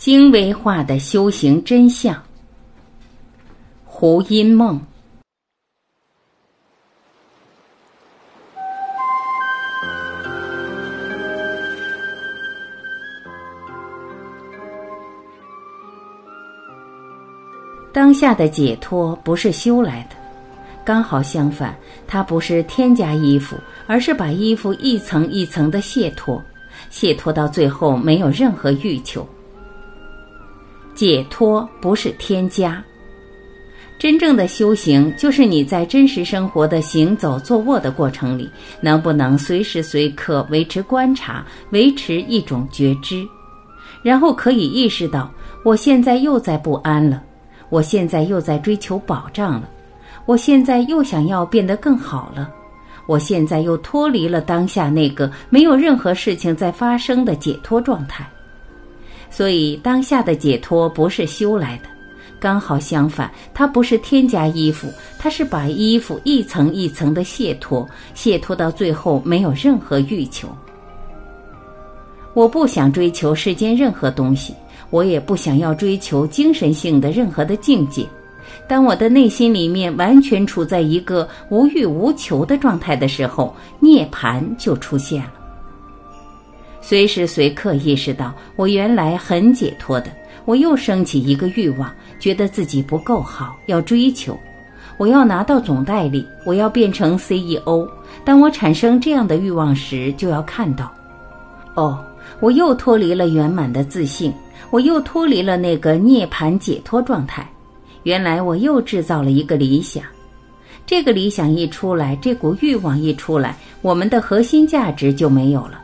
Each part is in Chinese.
精微化的修行真相。胡因梦。当下的解脱不是修来的，刚好相反，它不是添加衣服，而是把衣服一层一层的卸脱，卸脱到最后没有任何欲求。解脱不是添加，真正的修行就是你在真实生活的行走、坐卧的过程里，能不能随时随刻维持观察，维持一种觉知，然后可以意识到，我现在又在不安了。我现在又在追求保障了，我现在又想要变得更好了，我现在又脱离了当下那个没有任何事情在发生的解脱状态。所以，当下的解脱不是修来的，刚好相反，它不是添加衣服，它是把衣服一层一层的卸脱，卸脱到最后没有任何欲求。我不想追求世间任何东西。我也不想要追求精神性的任何的境界。当我的内心里面完全处在一个无欲无求的状态的时候，涅槃就出现了。随时随刻意识到，我原来很解脱的，我又升起一个欲望，觉得自己不够好，要追求，我要拿到总代理，我要变成 CEO。当我产生这样的欲望时，就要看到，哦，我又脱离了圆满的自信。我又脱离了那个涅槃解脱状态，原来我又制造了一个理想，这个理想一出来，这股欲望一出来，我们的核心价值就没有了。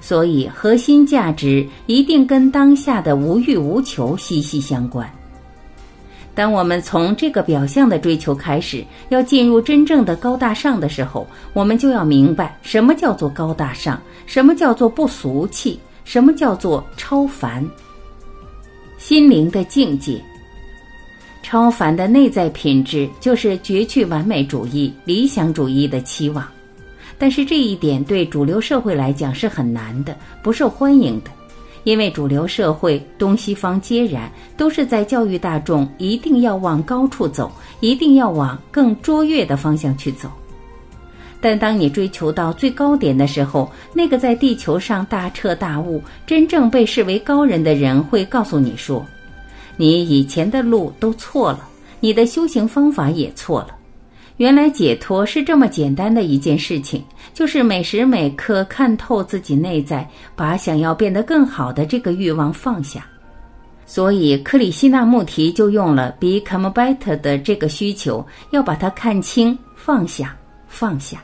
所以，核心价值一定跟当下的无欲无求息息相关。当我们从这个表象的追求开始，要进入真正的高大上的时候，我们就要明白什么叫做高大上，什么叫做不俗气，什么叫做超凡。心灵的境界，超凡的内在品质，就是绝去完美主义、理想主义的期望。但是这一点对主流社会来讲是很难的，不受欢迎的，因为主流社会东西方皆然，都是在教育大众一定要往高处走，一定要往更卓越的方向去走。但当你追求到最高点的时候，那个在地球上大彻大悟、真正被视为高人的人会告诉你说：“你以前的路都错了，你的修行方法也错了。原来解脱是这么简单的一件事情，就是每时每刻看透自己内在，把想要变得更好的这个欲望放下。所以克里希那穆提就用了 ‘become better’ 的这个需求，要把它看清、放下、放下。”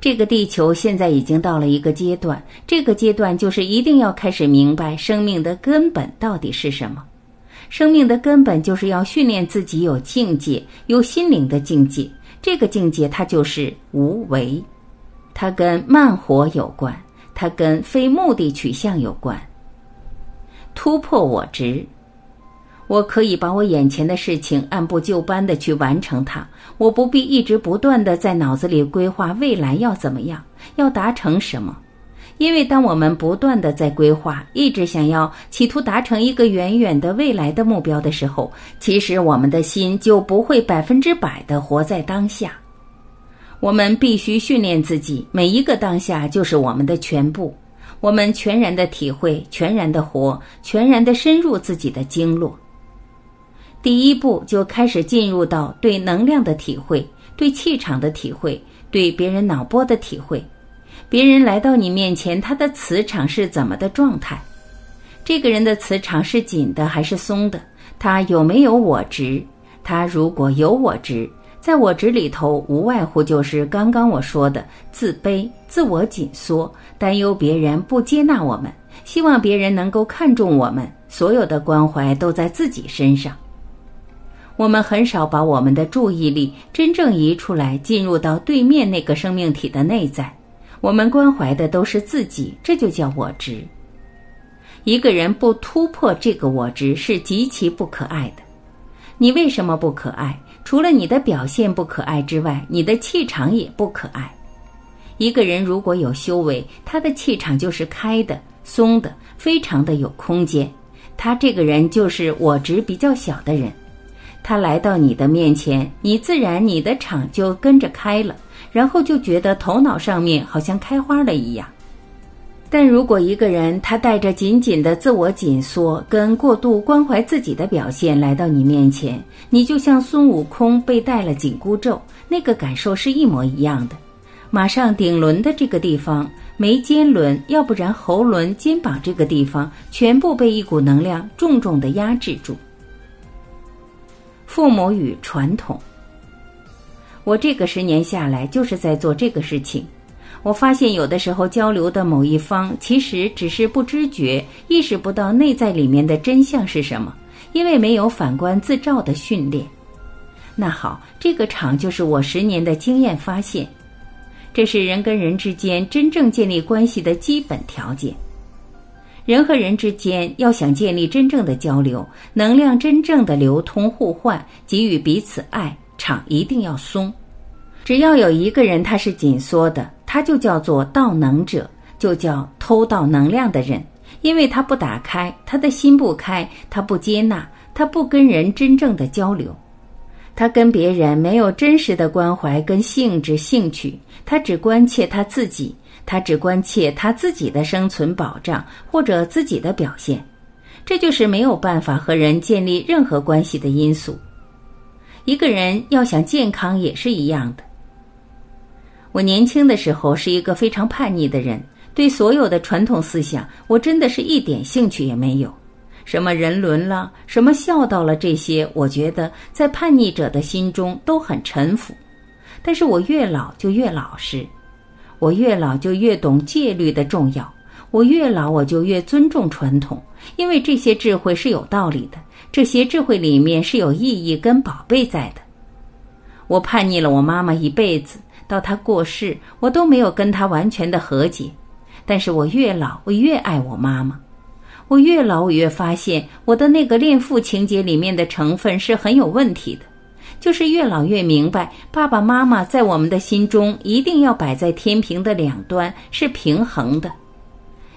这个地球现在已经到了一个阶段，这个阶段就是一定要开始明白生命的根本到底是什么。生命的根本就是要训练自己有境界，有心灵的境界。这个境界它就是无为，它跟慢活有关，它跟非目的取向有关。突破我执。我可以把我眼前的事情按部就班的去完成它，我不必一直不断的在脑子里规划未来要怎么样，要达成什么。因为当我们不断的在规划，一直想要企图达成一个远远的未来的目标的时候，其实我们的心就不会百分之百的活在当下。我们必须训练自己，每一个当下就是我们的全部，我们全然的体会，全然的活，全然的深入自己的经络。第一步就开始进入到对能量的体会，对气场的体会，对别人脑波的体会。别人来到你面前，他的磁场是怎么的状态？这个人的磁场是紧的还是松的？他有没有我执？他如果有我执，在我执里头，无外乎就是刚刚我说的自卑、自我紧缩、担忧别人不接纳我们，希望别人能够看重我们，所有的关怀都在自己身上。我们很少把我们的注意力真正移出来，进入到对面那个生命体的内在。我们关怀的都是自己，这就叫我执。一个人不突破这个我执，是极其不可爱的。你为什么不可爱？除了你的表现不可爱之外，你的气场也不可爱。一个人如果有修为，他的气场就是开的、松的，非常的有空间。他这个人就是我值比较小的人。他来到你的面前，你自然你的场就跟着开了，然后就觉得头脑上面好像开花了一样。但如果一个人他带着紧紧的自我紧缩跟过度关怀自己的表现来到你面前，你就像孙悟空被戴了紧箍咒，那个感受是一模一样的。马上顶轮的这个地方，眉间轮，要不然喉轮、肩膀这个地方，全部被一股能量重重的压制住。父母与传统，我这个十年下来就是在做这个事情。我发现有的时候交流的某一方其实只是不知觉、意识不到内在里面的真相是什么，因为没有反观自照的训练。那好，这个场就是我十年的经验发现，这是人跟人之间真正建立关系的基本条件。人和人之间要想建立真正的交流，能量真正的流通互换，给予彼此爱，场一定要松。只要有一个人他是紧缩的。他就叫做盗能者，就叫偷盗能量的人，因为他不打开，他的心不开，他不接纳，他不跟人真正的交流，他跟别人没有真实的关怀跟兴致兴趣，他只关切他自己，他只关切他自己的生存保障或者自己的表现，这就是没有办法和人建立任何关系的因素。一个人要想健康也是一样的。我年轻的时候是一个非常叛逆的人，对所有的传统思想，我真的是一点兴趣也没有。什么人伦了，什么孝道了，这些，我觉得在叛逆者的心中都很臣服。但是我越老就越老实，我越老就越懂戒律的重要，我越老我就越尊重传统，因为这些智慧是有道理的，这些智慧里面是有意义跟宝贝在的。我叛逆了我妈妈一辈子。到她过世，我都没有跟她完全的和解。但是我越老，我越爱我妈妈。我越老，我越发现我的那个恋父情节里面的成分是很有问题的。就是越老越明白，爸爸妈妈在我们的心中一定要摆在天平的两端，是平衡的。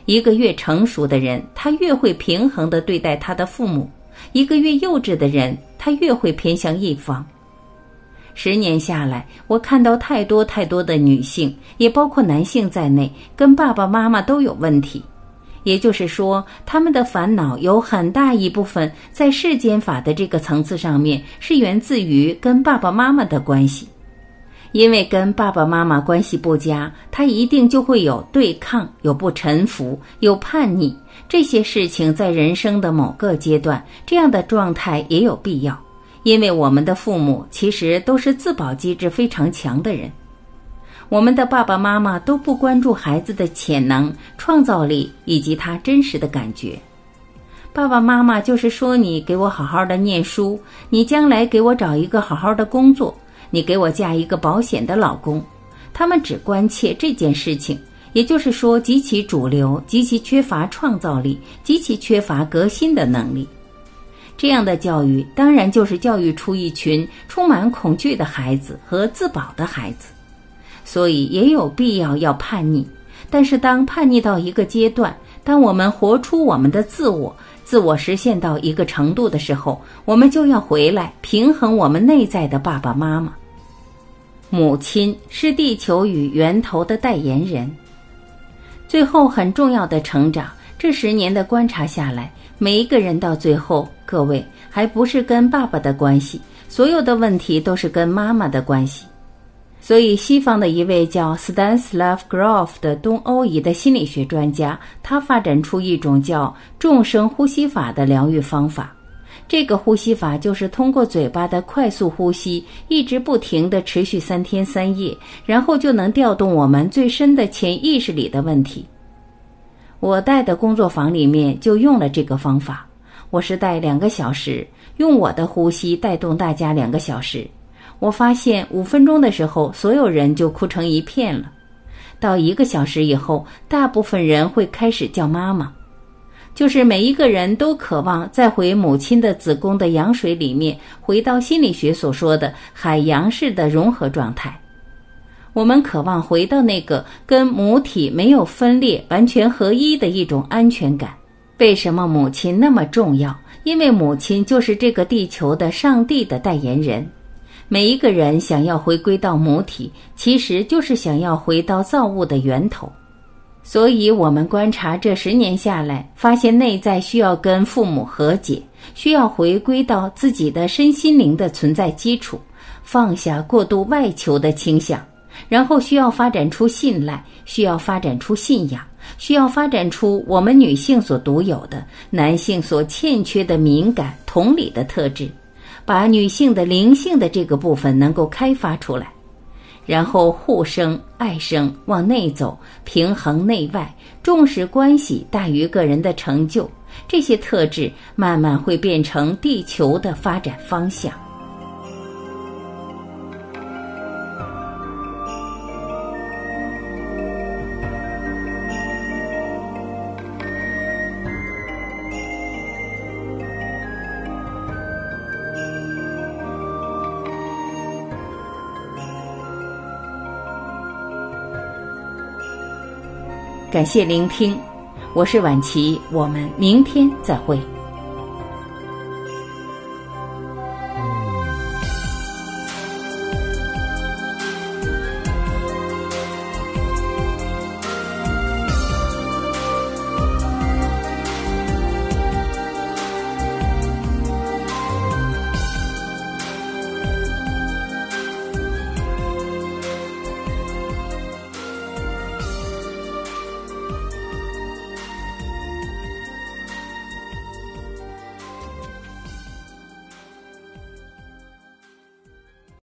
一个越成熟的人，他越会平衡的对待他的父母；一个越幼稚的人，他越会偏向一方。十年下来，我看到太多太多的女性，也包括男性在内，跟爸爸妈妈都有问题。也就是说，他们的烦恼有很大一部分在世间法的这个层次上面，是源自于跟爸爸妈妈的关系。因为跟爸爸妈妈关系不佳，他一定就会有对抗、有不臣服、有叛逆这些事情，在人生的某个阶段，这样的状态也有必要。因为我们的父母其实都是自保机制非常强的人，我们的爸爸妈妈都不关注孩子的潜能、创造力以及他真实的感觉。爸爸妈妈就是说：“你给我好好的念书，你将来给我找一个好好的工作，你给我嫁一个保险的老公。”他们只关切这件事情，也就是说，极其主流，极其缺乏创造力，极其缺乏革新的能力。这样的教育当然就是教育出一群充满恐惧的孩子和自保的孩子，所以也有必要要叛逆。但是当叛逆到一个阶段，当我们活出我们的自我，自我实现到一个程度的时候，我们就要回来平衡我们内在的爸爸妈妈。母亲是地球与源头的代言人。最后很重要的成长，这十年的观察下来。每一个人到最后，各位还不是跟爸爸的关系，所有的问题都是跟妈妈的关系。所以，西方的一位叫 Stanislav Grof 的东欧裔的心理学专家，他发展出一种叫众生呼吸法的疗愈方法。这个呼吸法就是通过嘴巴的快速呼吸，一直不停的持续三天三夜，然后就能调动我们最深的潜意识里的问题。我带的工作坊里面就用了这个方法。我是带两个小时，用我的呼吸带动大家两个小时。我发现五分钟的时候，所有人就哭成一片了。到一个小时以后，大部分人会开始叫妈妈，就是每一个人都渴望再回母亲的子宫的羊水里面，回到心理学所说的海洋式的融合状态。我们渴望回到那个跟母体没有分裂、完全合一的一种安全感。为什么母亲那么重要？因为母亲就是这个地球的上帝的代言人。每一个人想要回归到母体，其实就是想要回到造物的源头。所以，我们观察这十年下来，发现内在需要跟父母和解，需要回归到自己的身心灵的存在基础，放下过度外求的倾向，然后需要发展出信赖，需要发展出信仰。需要发展出我们女性所独有的、男性所欠缺的敏感、同理的特质，把女性的灵性的这个部分能够开发出来，然后互生、爱生，往内走，平衡内外，重视关系大于个人的成就，这些特质慢慢会变成地球的发展方向。感谢聆听，我是晚琪，我们明天再会。